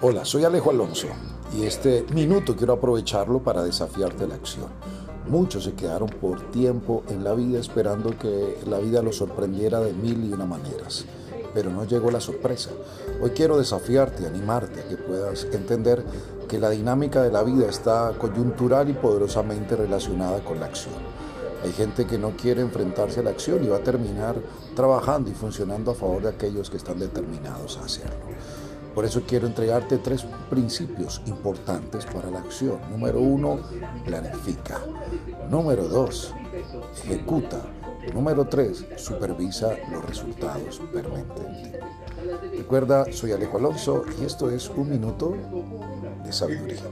Hola, soy Alejo Alonso y este minuto quiero aprovecharlo para desafiarte la acción. Muchos se quedaron por tiempo en la vida esperando que la vida los sorprendiera de mil y una maneras, pero no llegó la sorpresa. Hoy quiero desafiarte, animarte a que puedas entender que la dinámica de la vida está coyuntural y poderosamente relacionada con la acción. Hay gente que no quiere enfrentarse a la acción y va a terminar trabajando y funcionando a favor de aquellos que están determinados a hacerlo. Por eso quiero entregarte tres principios importantes para la acción. Número uno, planifica. Número dos, ejecuta. Número tres, supervisa los resultados permanentemente. Recuerda, soy Alejo Alonso y esto es Un Minuto de Sabiduría.